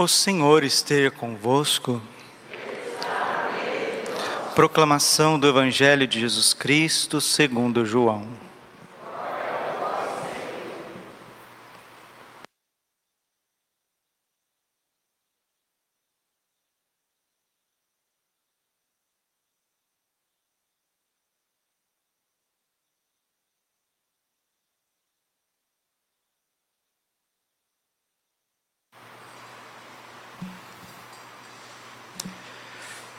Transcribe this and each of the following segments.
O Senhor esteja convosco. Proclamação do Evangelho de Jesus Cristo segundo João.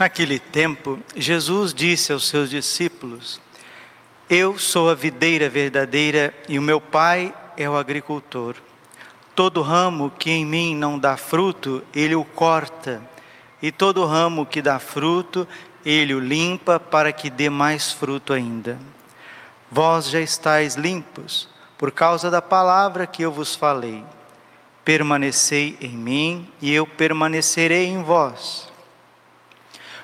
Naquele tempo, Jesus disse aos seus discípulos: Eu sou a videira verdadeira e o meu Pai é o agricultor. Todo ramo que em mim não dá fruto, ele o corta, e todo ramo que dá fruto, ele o limpa para que dê mais fruto ainda. Vós já estáis limpos por causa da palavra que eu vos falei. Permanecei em mim e eu permanecerei em vós.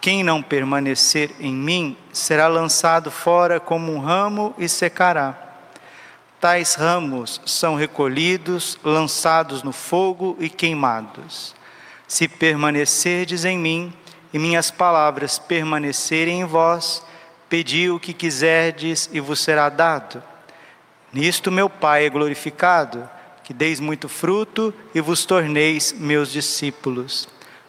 Quem não permanecer em mim será lançado fora como um ramo e secará. Tais ramos são recolhidos, lançados no fogo e queimados. Se permanecerdes em mim e minhas palavras permanecerem em vós, pedi o que quiserdes e vos será dado. Nisto meu Pai é glorificado, que deis muito fruto e vos torneis meus discípulos.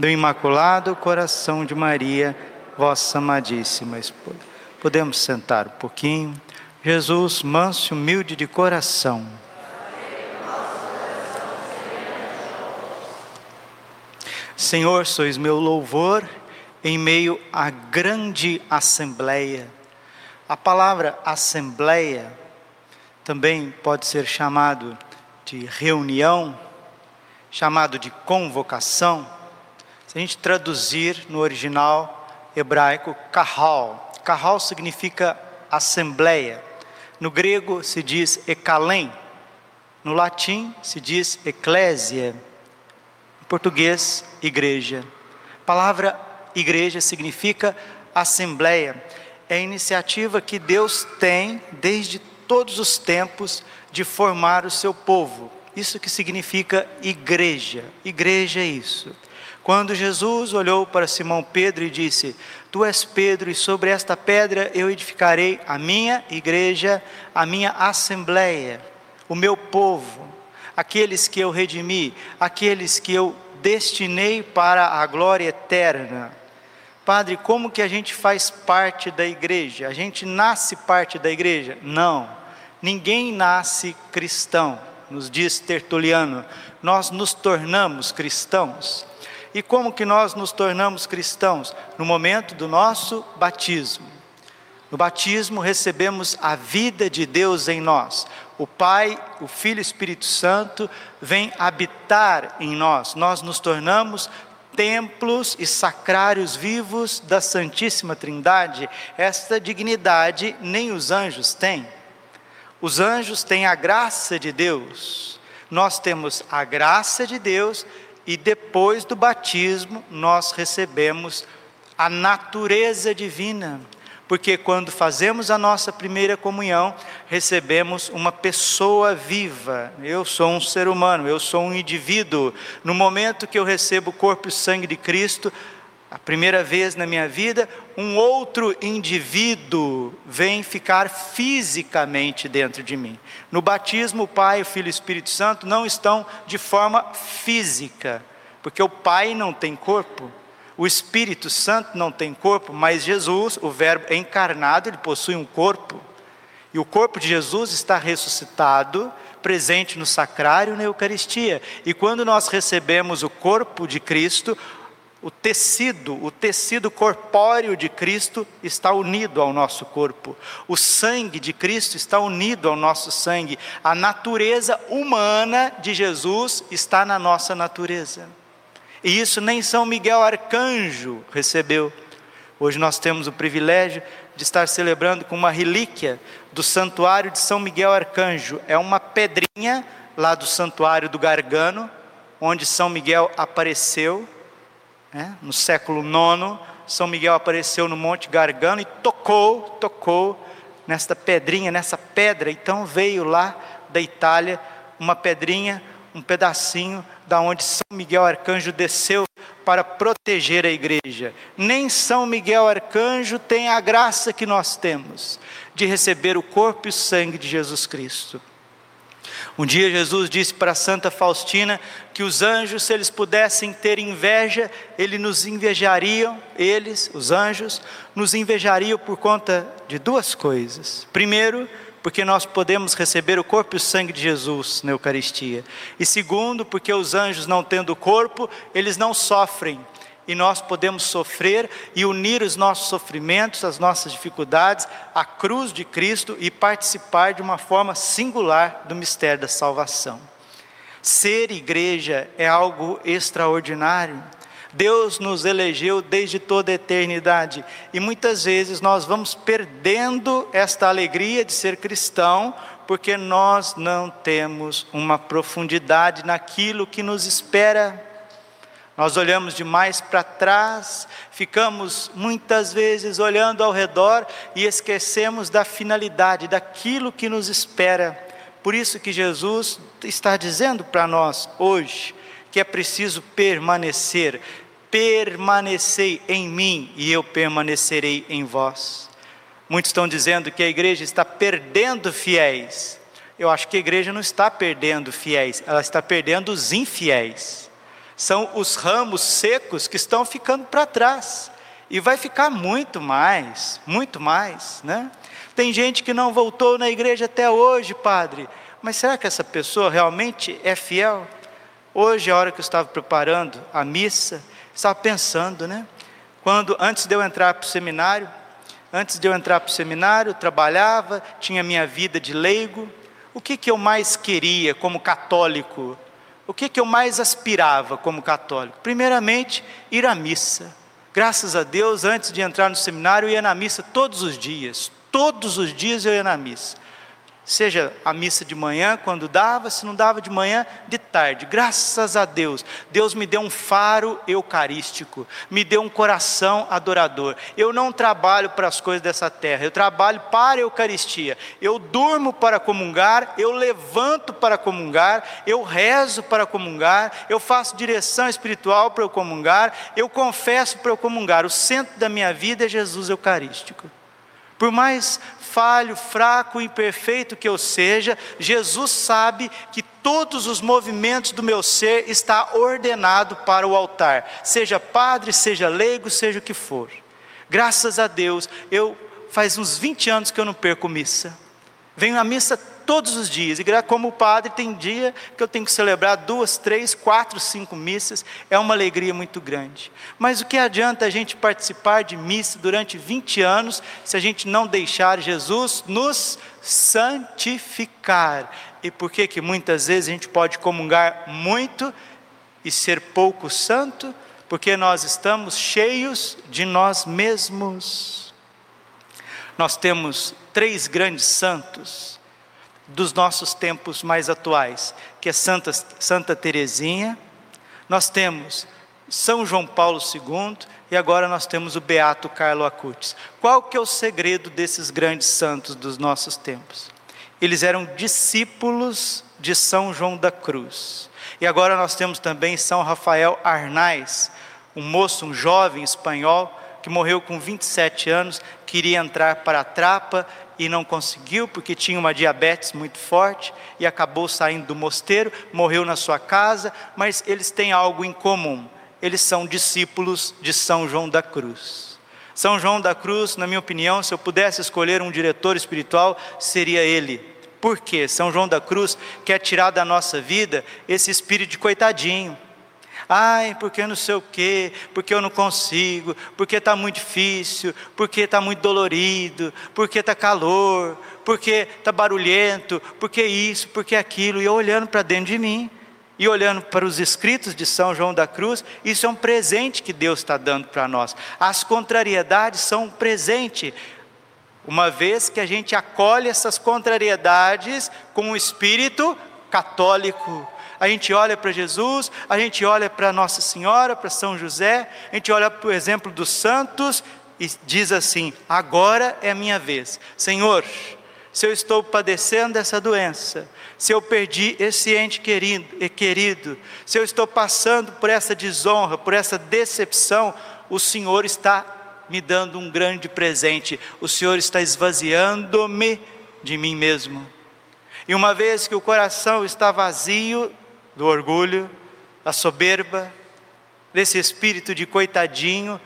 do Imaculado Coração de Maria, vossa amadíssima esposa. Podemos sentar um pouquinho. Jesus, manso e humilde de coração. Senhor, sois meu louvor em meio à grande assembleia. A palavra assembleia também pode ser chamado de reunião, chamado de convocação se a gente traduzir no original hebraico, kahal. Kahal significa assembleia. No grego se diz ekalem. No latim se diz eclésia. Em português, igreja. A palavra igreja significa assembleia. É a iniciativa que Deus tem desde todos os tempos de formar o seu povo. Isso que significa igreja. Igreja é isso. Quando Jesus olhou para Simão Pedro e disse: Tu és Pedro, e sobre esta pedra eu edificarei a minha igreja, a minha assembleia, o meu povo, aqueles que eu redimi, aqueles que eu destinei para a glória eterna. Padre, como que a gente faz parte da igreja? A gente nasce parte da igreja? Não. Ninguém nasce cristão, nos diz Tertuliano. Nós nos tornamos cristãos. E como que nós nos tornamos cristãos? No momento do nosso batismo. No batismo recebemos a vida de Deus em nós. O Pai, o Filho e o Espírito Santo vêm habitar em nós. Nós nos tornamos templos e sacrários vivos da Santíssima Trindade. Esta dignidade nem os anjos têm. Os anjos têm a graça de Deus. Nós temos a graça de Deus e depois do batismo nós recebemos a natureza divina, porque quando fazemos a nossa primeira comunhão, recebemos uma pessoa viva. Eu sou um ser humano, eu sou um indivíduo. No momento que eu recebo o corpo e sangue de Cristo, a primeira vez na minha vida, um outro indivíduo vem ficar fisicamente dentro de mim. No batismo, o Pai, o Filho e o Espírito Santo não estão de forma física, porque o Pai não tem corpo, O Espírito Santo não tem corpo, mas Jesus, o Verbo encarnado, ele possui um corpo. E o corpo de Jesus está ressuscitado, presente no sacrário na Eucaristia. E quando nós recebemos o corpo de Cristo, o tecido, o tecido corpóreo de Cristo está unido ao nosso corpo. O sangue de Cristo está unido ao nosso sangue. A natureza humana de Jesus está na nossa natureza. E isso nem São Miguel Arcanjo recebeu. Hoje nós temos o privilégio de estar celebrando com uma relíquia do santuário de São Miguel Arcanjo. É uma pedrinha lá do santuário do Gargano, onde São Miguel apareceu, né? no século IX. São Miguel apareceu no Monte Gargano e tocou, tocou nesta pedrinha, nessa pedra. Então veio lá da Itália uma pedrinha, um pedacinho da onde São Miguel Arcanjo desceu para proteger a igreja. Nem São Miguel Arcanjo tem a graça que nós temos de receber o corpo e o sangue de Jesus Cristo. Um dia Jesus disse para Santa Faustina que os anjos, se eles pudessem ter inveja, eles nos invejariam, eles, os anjos, nos invejariam por conta de duas coisas. Primeiro, porque nós podemos receber o corpo e o sangue de Jesus na Eucaristia. E segundo, porque os anjos, não tendo corpo, eles não sofrem. E nós podemos sofrer e unir os nossos sofrimentos, as nossas dificuldades, à cruz de Cristo e participar de uma forma singular do mistério da salvação. Ser igreja é algo extraordinário. Deus nos elegeu desde toda a eternidade e muitas vezes nós vamos perdendo esta alegria de ser cristão porque nós não temos uma profundidade naquilo que nos espera. Nós olhamos demais para trás, ficamos muitas vezes olhando ao redor e esquecemos da finalidade, daquilo que nos espera. Por isso que Jesus está dizendo para nós hoje que é preciso permanecer, permanecei em mim e eu permanecerei em vós. Muitos estão dizendo que a igreja está perdendo fiéis. Eu acho que a igreja não está perdendo fiéis, ela está perdendo os infiéis. São os ramos secos que estão ficando para trás. E vai ficar muito mais, muito mais, né? Tem gente que não voltou na igreja até hoje, padre. Mas será que essa pessoa realmente é fiel? Hoje, a hora que eu estava preparando a missa, estava pensando, né? Quando antes de eu entrar para o seminário, antes de eu entrar para o seminário, trabalhava, tinha minha vida de leigo. O que que eu mais queria como católico? O que que eu mais aspirava como católico? Primeiramente, ir à missa. Graças a Deus, antes de entrar no seminário, eu ia na missa todos os dias. Todos os dias eu ia na missa seja a missa de manhã, quando dava, se não dava de manhã, de tarde. Graças a Deus, Deus me deu um faro eucarístico, me deu um coração adorador. Eu não trabalho para as coisas dessa terra, eu trabalho para a Eucaristia. Eu durmo para comungar, eu levanto para comungar, eu rezo para comungar, eu faço direção espiritual para eu comungar, eu confesso para eu comungar. O centro da minha vida é Jesus Eucarístico. Por mais falho, fraco, imperfeito que eu seja, Jesus sabe que todos os movimentos do meu ser está ordenado para o altar, seja padre, seja leigo, seja o que for. Graças a Deus, eu faz uns 20 anos que eu não perco missa. Venho à missa todos os dias. E como padre, tem dia que eu tenho que celebrar duas, três, quatro, cinco missas. É uma alegria muito grande. Mas o que adianta a gente participar de missa durante 20 anos se a gente não deixar Jesus nos santificar? E por que que muitas vezes a gente pode comungar muito e ser pouco santo? Porque nós estamos cheios de nós mesmos. Nós temos três grandes santos dos nossos tempos mais atuais, que é Santa, Santa Teresinha, nós temos São João Paulo II e agora nós temos o Beato Carlo Acutis. Qual que é o segredo desses grandes santos dos nossos tempos? Eles eram discípulos de São João da Cruz. E agora nós temos também São Rafael Arnais, um moço, um jovem espanhol que morreu com 27 anos, queria entrar para a trapa e não conseguiu porque tinha uma diabetes muito forte e acabou saindo do mosteiro, morreu na sua casa, mas eles têm algo em comum. eles são discípulos de São João da Cruz. São João da Cruz, na minha opinião, se eu pudesse escolher um diretor espiritual, seria ele. Por quê? São João da Cruz quer tirar da nossa vida esse espírito de coitadinho. Ai, porque não sei o quê, porque eu não consigo, porque está muito difícil, porque está muito dolorido, porque está calor, porque está barulhento, porque isso, porque aquilo, e eu olhando para dentro de mim e olhando para os escritos de São João da Cruz, isso é um presente que Deus está dando para nós. As contrariedades são um presente, uma vez que a gente acolhe essas contrariedades com o espírito católico. A gente olha para Jesus, a gente olha para Nossa Senhora, para São José, a gente olha para o exemplo dos santos e diz assim: agora é a minha vez. Senhor, se eu estou padecendo dessa doença, se eu perdi esse ente querido, querido, se eu estou passando por essa desonra, por essa decepção, o Senhor está me dando um grande presente, o Senhor está esvaziando-me de mim mesmo. E uma vez que o coração está vazio do orgulho, da soberba, desse espírito de coitadinho,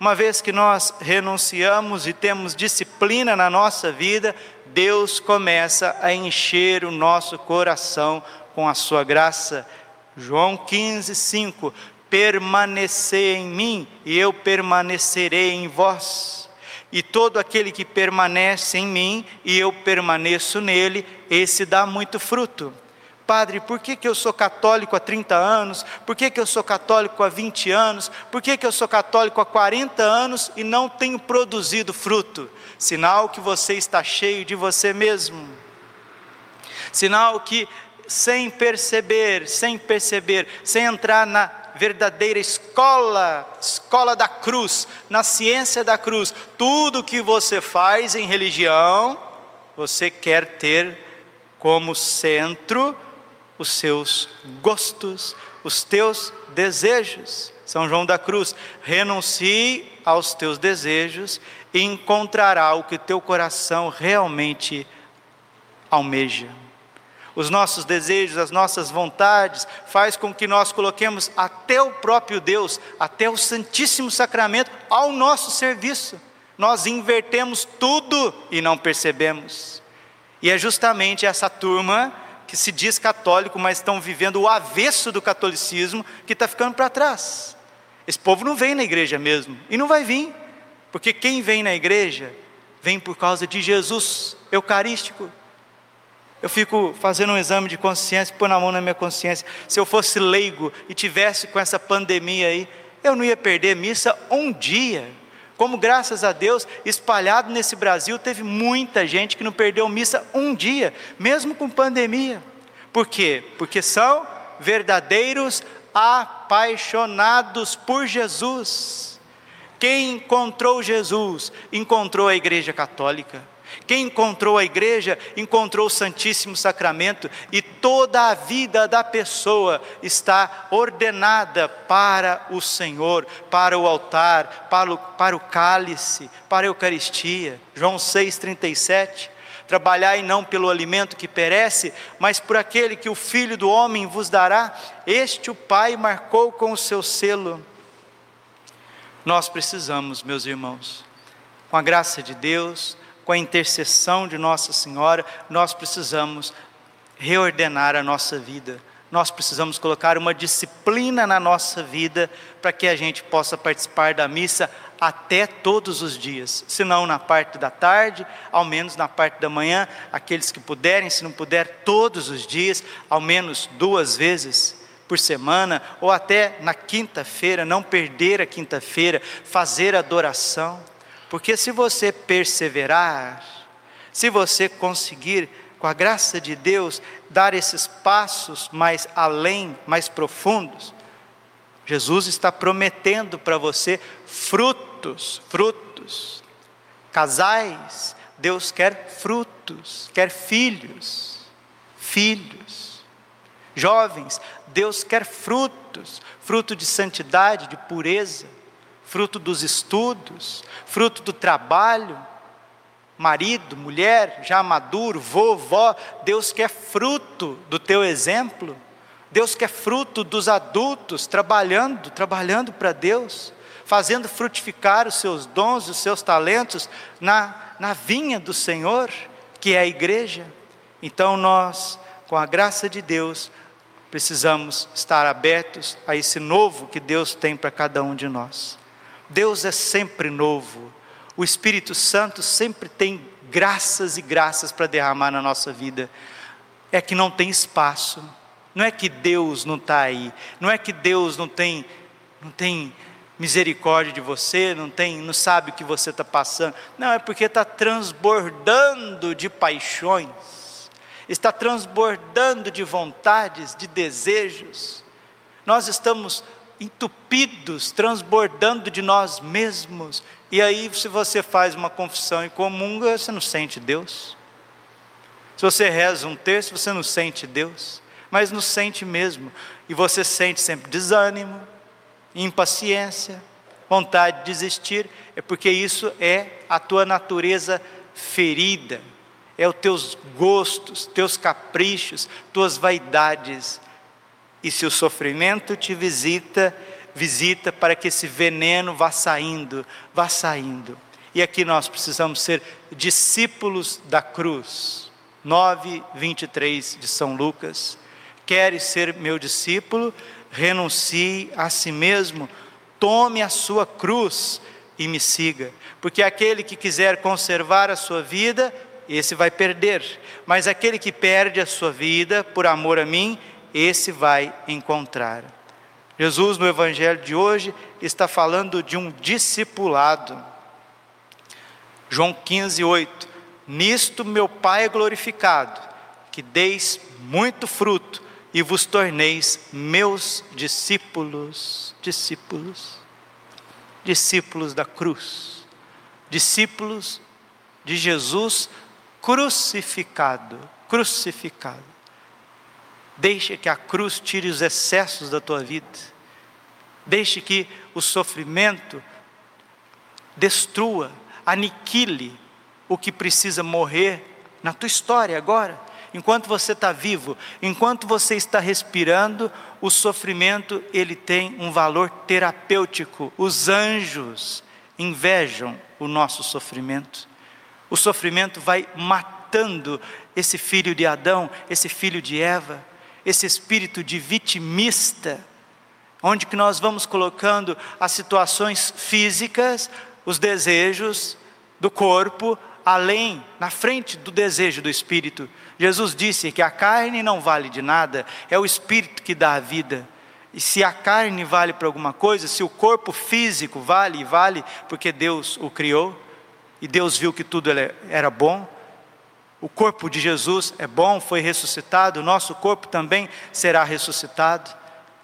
uma vez que nós renunciamos e temos disciplina na nossa vida, Deus começa a encher o nosso coração com a sua graça. João 15, 5: Permanecer em mim e eu permanecerei em vós. E todo aquele que permanece em mim e eu permaneço nele, esse dá muito fruto. Padre, por que, que eu sou católico há 30 anos? Por que, que eu sou católico há 20 anos? Por que, que eu sou católico há 40 anos e não tenho produzido fruto? sinal que você está cheio de você mesmo, sinal que sem perceber, sem perceber, sem entrar na verdadeira escola, escola da cruz, na ciência da cruz, tudo que você faz em religião, você quer ter como centro os seus gostos, os teus desejos. São João da Cruz, renuncie aos teus desejos e encontrará o que teu coração realmente almeja. Os nossos desejos, as nossas vontades, faz com que nós coloquemos até o próprio Deus, até o Santíssimo Sacramento ao nosso serviço. Nós invertemos tudo e não percebemos. E é justamente essa turma que se diz católico, mas estão vivendo o avesso do catolicismo, que está ficando para trás. Esse povo não vem na igreja mesmo, e não vai vir. Porque quem vem na igreja, vem por causa de Jesus eucarístico. Eu fico fazendo um exame de consciência, pôr na mão na minha consciência. Se eu fosse leigo e tivesse com essa pandemia aí, eu não ia perder missa um dia. Como graças a Deus, espalhado nesse Brasil, teve muita gente que não perdeu missa um dia, mesmo com pandemia. Por quê? Porque são verdadeiros apaixonados por Jesus. Quem encontrou Jesus, encontrou a Igreja Católica. Quem encontrou a igreja, encontrou o Santíssimo Sacramento, e toda a vida da pessoa está ordenada para o Senhor, para o altar, para o, para o cálice, para a Eucaristia. João 6,37. Trabalhai não pelo alimento que perece, mas por aquele que o Filho do Homem vos dará, este o Pai marcou com o seu selo. Nós precisamos, meus irmãos, com a graça de Deus, com a intercessão de Nossa Senhora, nós precisamos reordenar a nossa vida. Nós precisamos colocar uma disciplina na nossa vida para que a gente possa participar da missa até todos os dias, se não na parte da tarde, ao menos na parte da manhã, aqueles que puderem, se não puder, todos os dias, ao menos duas vezes por semana, ou até na quinta-feira, não perder a quinta-feira, fazer adoração, porque se você perseverar, se você conseguir, com a graça de Deus, dar esses passos mais além, mais profundos, Jesus está prometendo para você frutos, frutos. Casais, Deus quer frutos, quer filhos, filhos. Jovens, Deus quer frutos, fruto de santidade, de pureza, fruto dos estudos, fruto do trabalho. Marido, mulher, já maduro, vovó, Deus quer fruto do teu exemplo. Deus quer fruto dos adultos trabalhando, trabalhando para Deus, fazendo frutificar os seus dons, os seus talentos na, na vinha do Senhor, que é a igreja. Então nós, com a graça de Deus, precisamos estar abertos a esse novo que Deus tem para cada um de nós. Deus é sempre novo. O Espírito Santo sempre tem graças e graças para derramar na nossa vida. É que não tem espaço. Não é que Deus não está aí. Não é que Deus não tem, não tem misericórdia de você, não tem, não sabe o que você está passando. Não, é porque está transbordando de paixões está transbordando de vontades, de desejos. Nós estamos entupidos, transbordando de nós mesmos. E aí, se você faz uma confissão e comunga, você não sente Deus. Se você reza um texto, você não sente Deus, mas não sente mesmo. E você sente sempre desânimo, impaciência, vontade de desistir, é porque isso é a tua natureza ferida é os teus gostos, teus caprichos, tuas vaidades. E se o sofrimento te visita, visita para que esse veneno vá saindo, vá saindo. E aqui nós precisamos ser discípulos da cruz. 9, 23 de São Lucas. Queres ser meu discípulo? Renuncie a si mesmo, tome a sua cruz e me siga. Porque aquele que quiser conservar a sua vida, esse vai perder. Mas aquele que perde a sua vida por amor a mim, esse vai encontrar. Jesus, no Evangelho de hoje, está falando de um discipulado. João 15, 8. Nisto meu Pai é glorificado, que deis muito fruto e vos torneis meus discípulos. Discípulos. Discípulos da cruz. Discípulos de Jesus crucificado, crucificado. Deixe que a cruz tire os excessos da tua vida. Deixe que o sofrimento destrua, aniquile o que precisa morrer na tua história agora. Enquanto você está vivo, enquanto você está respirando, o sofrimento ele tem um valor terapêutico. Os anjos invejam o nosso sofrimento. O sofrimento vai matando esse filho de Adão, esse filho de Eva, esse espírito de vitimista, onde que nós vamos colocando as situações físicas, os desejos do corpo, além, na frente do desejo do espírito. Jesus disse que a carne não vale de nada, é o espírito que dá a vida. E se a carne vale para alguma coisa, se o corpo físico vale, vale porque Deus o criou e Deus viu que tudo era bom. O corpo de Jesus é bom, foi ressuscitado, o nosso corpo também será ressuscitado.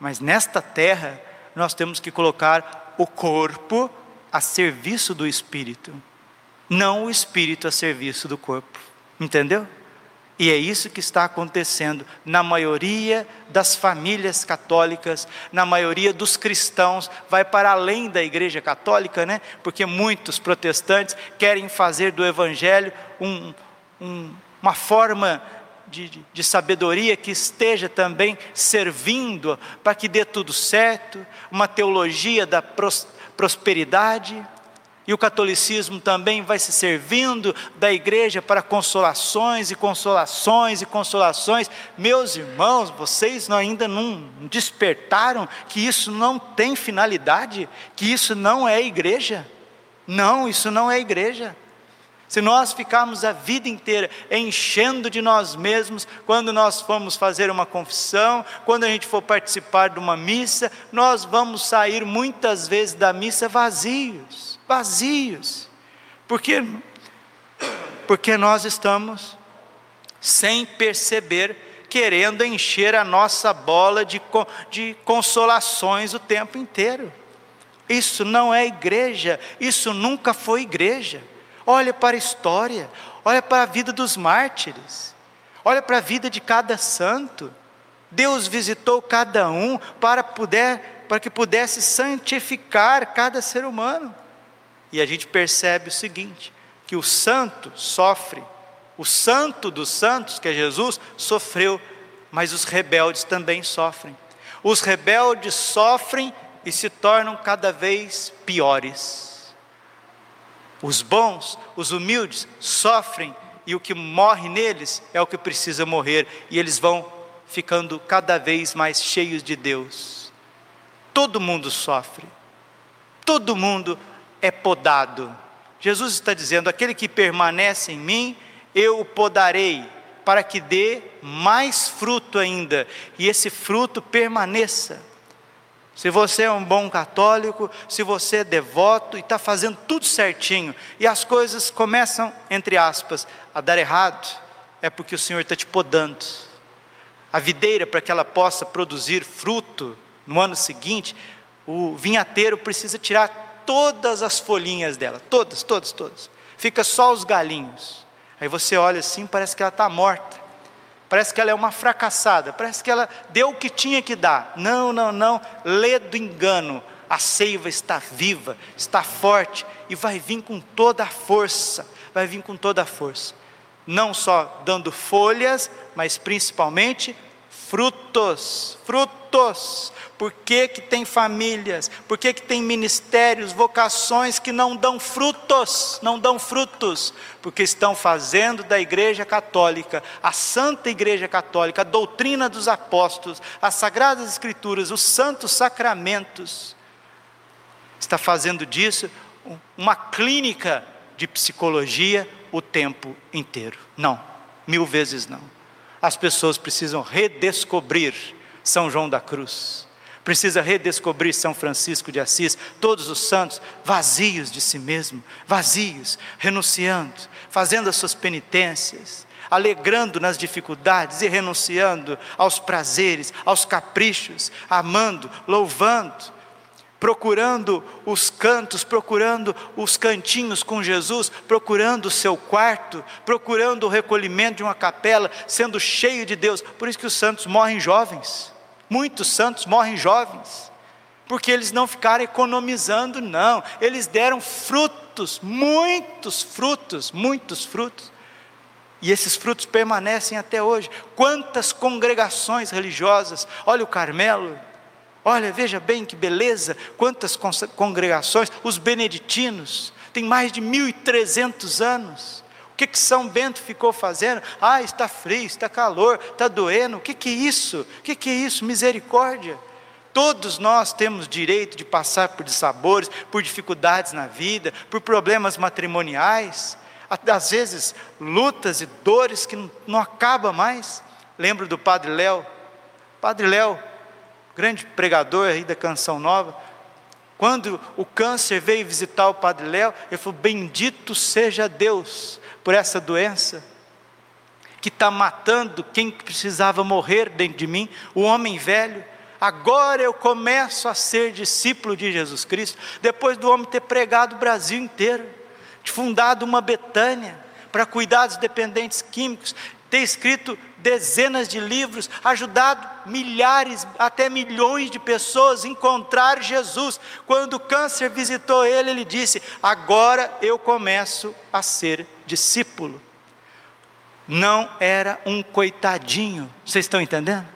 Mas nesta terra, nós temos que colocar o corpo a serviço do espírito, não o espírito a serviço do corpo. Entendeu? E é isso que está acontecendo na maioria das famílias católicas, na maioria dos cristãos, vai para além da igreja católica, né? Porque muitos protestantes querem fazer do evangelho um, um, uma forma de, de, de, sabedoria que esteja também servindo para que dê tudo certo, uma teologia da pros, prosperidade. E o catolicismo também vai se servindo da igreja para consolações e consolações e consolações. Meus irmãos, vocês ainda não despertaram que isso não tem finalidade, que isso não é igreja. Não, isso não é igreja. Se nós ficarmos a vida inteira enchendo de nós mesmos, quando nós formos fazer uma confissão, quando a gente for participar de uma missa, nós vamos sair muitas vezes da missa vazios vazios. Porque porque nós estamos sem perceber querendo encher a nossa bola de, de consolações o tempo inteiro. Isso não é igreja, isso nunca foi igreja. Olha para a história, olha para a vida dos mártires, olha para a vida de cada santo. Deus visitou cada um para, puder, para que pudesse santificar cada ser humano. E a gente percebe o seguinte: que o santo sofre, o santo dos santos, que é Jesus, sofreu mas os rebeldes também sofrem. Os rebeldes sofrem e se tornam cada vez piores. Os bons, os humildes, sofrem e o que morre neles é o que precisa morrer, e eles vão ficando cada vez mais cheios de Deus. Todo mundo sofre, todo mundo é podado. Jesus está dizendo: aquele que permanece em mim, eu o podarei, para que dê mais fruto ainda, e esse fruto permaneça. Se você é um bom católico, se você é devoto e está fazendo tudo certinho, e as coisas começam, entre aspas, a dar errado, é porque o Senhor está te podando. A videira, para que ela possa produzir fruto no ano seguinte, o vinhateiro precisa tirar todas as folhinhas dela, todas, todas, todas. Fica só os galinhos. Aí você olha assim, parece que ela está morta. Parece que ela é uma fracassada, parece que ela deu o que tinha que dar. Não, não, não, lê do engano. A seiva está viva, está forte e vai vir com toda a força, vai vir com toda a força. Não só dando folhas, mas principalmente frutos, frutos. Por que, que tem famílias? Por que, que tem ministérios, vocações que não dão frutos? Não dão frutos, porque estão fazendo da Igreja Católica, a Santa Igreja Católica, a doutrina dos apóstolos, as Sagradas Escrituras, os santos sacramentos, está fazendo disso uma clínica de psicologia o tempo inteiro. Não, mil vezes não as pessoas precisam redescobrir São João da Cruz, precisa redescobrir São Francisco de Assis, todos os santos vazios de si mesmo, vazios, renunciando, fazendo as suas penitências, alegrando nas dificuldades e renunciando aos prazeres, aos caprichos, amando, louvando procurando os cantos, procurando os cantinhos com Jesus, procurando o seu quarto, procurando o recolhimento de uma capela, sendo cheio de Deus. Por isso que os santos morrem jovens. Muitos santos morrem jovens. Porque eles não ficaram economizando, não. Eles deram frutos, muitos frutos, muitos frutos. E esses frutos permanecem até hoje. Quantas congregações religiosas, olha o Carmelo, Olha, veja bem que beleza, quantas congregações, os beneditinos, tem mais de 1.300 anos. O que, que São Bento ficou fazendo? Ah, está frio, está calor, está doendo. O que, que é isso? O que, que é isso? Misericórdia. Todos nós temos direito de passar por dissabores, por dificuldades na vida, por problemas matrimoniais, às vezes lutas e dores que não, não acabam mais. Lembro do Padre Léo. Padre Léo, grande pregador aí da Canção Nova, quando o câncer veio visitar o Padre Léo, ele falou: Bendito seja Deus por essa doença, que está matando quem precisava morrer dentro de mim, o homem velho. Agora eu começo a ser discípulo de Jesus Cristo, depois do homem ter pregado o Brasil inteiro, fundado uma Betânia para cuidar dos dependentes químicos, ter escrito dezenas de livros, ajudado milhares, até milhões de pessoas encontrar Jesus. Quando o câncer visitou ele, ele disse: Agora eu começo a ser discípulo. Não era um coitadinho, vocês estão entendendo?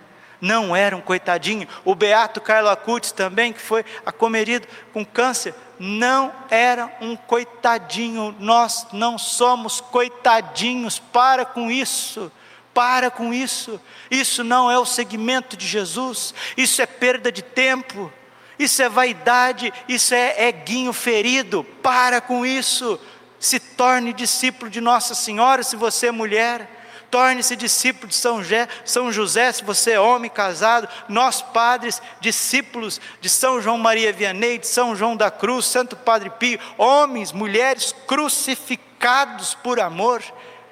Não era um coitadinho. O beato Carlo Acutis também, que foi acomerido com câncer, não era um coitadinho, nós não somos coitadinhos, para com isso. Para com isso, isso não é o segmento de Jesus, isso é perda de tempo, isso é vaidade, isso é eguinho ferido. Para com isso, se torne discípulo de Nossa Senhora se você é mulher, torne-se discípulo de São José, São José, se você é homem casado, nós padres, discípulos de São João Maria Vianney, de São João da Cruz, Santo Padre Pio, homens, mulheres crucificados por amor,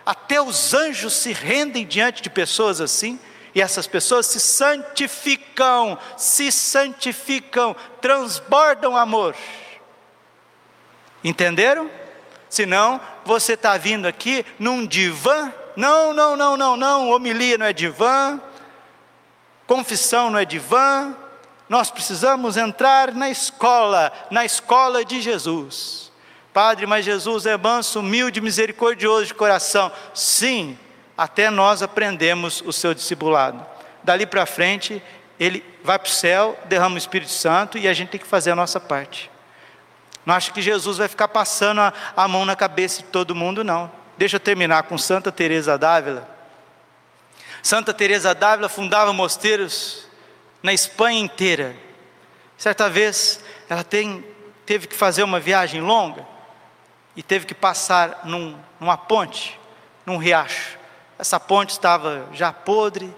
até os anjos se rendem diante de pessoas assim, e essas pessoas se santificam, se santificam, transbordam amor. Entenderam? Senão, você está vindo aqui num divã não, não, não, não, não, homilia não é divã, confissão não é divã, nós precisamos entrar na escola, na escola de Jesus. Padre, mas Jesus é manso, humilde, misericordioso de coração. Sim, até nós aprendemos o seu discipulado. dali para frente, ele vai para o céu, derrama o Espírito Santo e a gente tem que fazer a nossa parte. Não acho que Jesus vai ficar passando a, a mão na cabeça de todo mundo, não. Deixa eu terminar com Santa Teresa d'Ávila. Santa Teresa d'Ávila fundava mosteiros na Espanha inteira. Certa vez ela tem, teve que fazer uma viagem longa e teve que passar num, numa ponte, num riacho. Essa ponte estava já podre,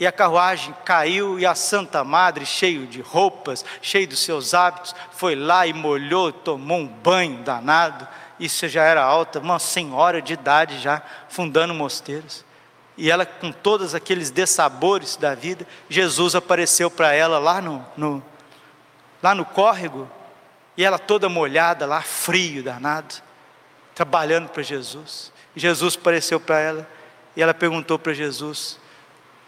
e a carruagem caiu, e a Santa Madre, cheio de roupas, cheio dos seus hábitos, foi lá e molhou, tomou um banho danado. Isso já era alta, uma senhora de idade já, fundando mosteiros. E ela, com todos aqueles dessabores da vida, Jesus apareceu para ela lá no, no, lá no córrego, e ela toda molhada, lá frio danado, trabalhando para Jesus. Jesus apareceu para ela, e ela perguntou para Jesus: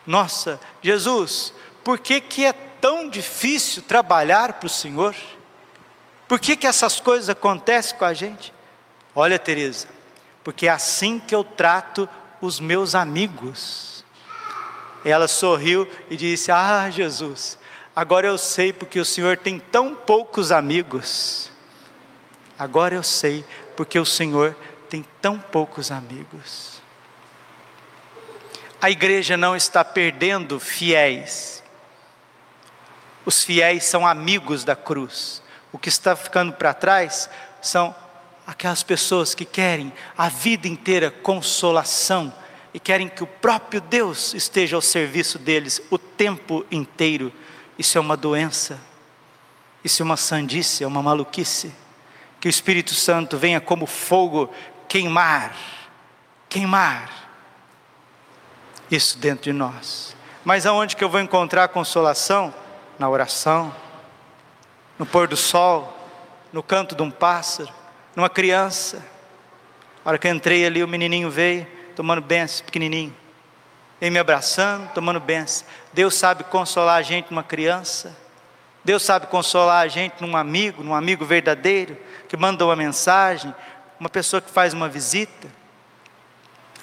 nossa, Jesus, por que, que é tão difícil trabalhar para o Senhor? Por que, que essas coisas acontecem com a gente? Olha, Teresa, porque é assim que eu trato os meus amigos. Ela sorriu e disse: Ah, Jesus, agora eu sei porque o Senhor tem tão poucos amigos. Agora eu sei porque o Senhor tem tão poucos amigos a igreja não está perdendo fiéis. Os fiéis são amigos da cruz. O que está ficando para trás são aquelas pessoas que querem a vida inteira consolação e querem que o próprio Deus esteja ao serviço deles o tempo inteiro. Isso é uma doença, isso é uma sandice, é uma maluquice. Que o Espírito Santo venha como fogo queimar, queimar isso dentro de nós. Mas aonde que eu vou encontrar consolação? Na oração, no pôr do sol, no canto de um pássaro, numa criança. A hora que eu entrei ali, o menininho veio, tomando bênção, pequenininho. Ele me abraçando, tomando bênção. Deus sabe consolar a gente numa criança. Deus sabe consolar a gente num amigo, num amigo verdadeiro, que manda uma mensagem, uma pessoa que faz uma visita.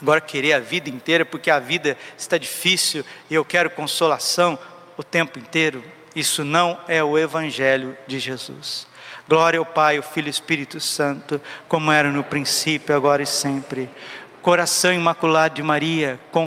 Agora querer a vida inteira porque a vida está difícil e eu quero consolação o tempo inteiro. Isso não é o evangelho de Jesus. Glória ao Pai, ao Filho e Espírito Santo, como era no princípio, agora e sempre. Coração imaculado de Maria, com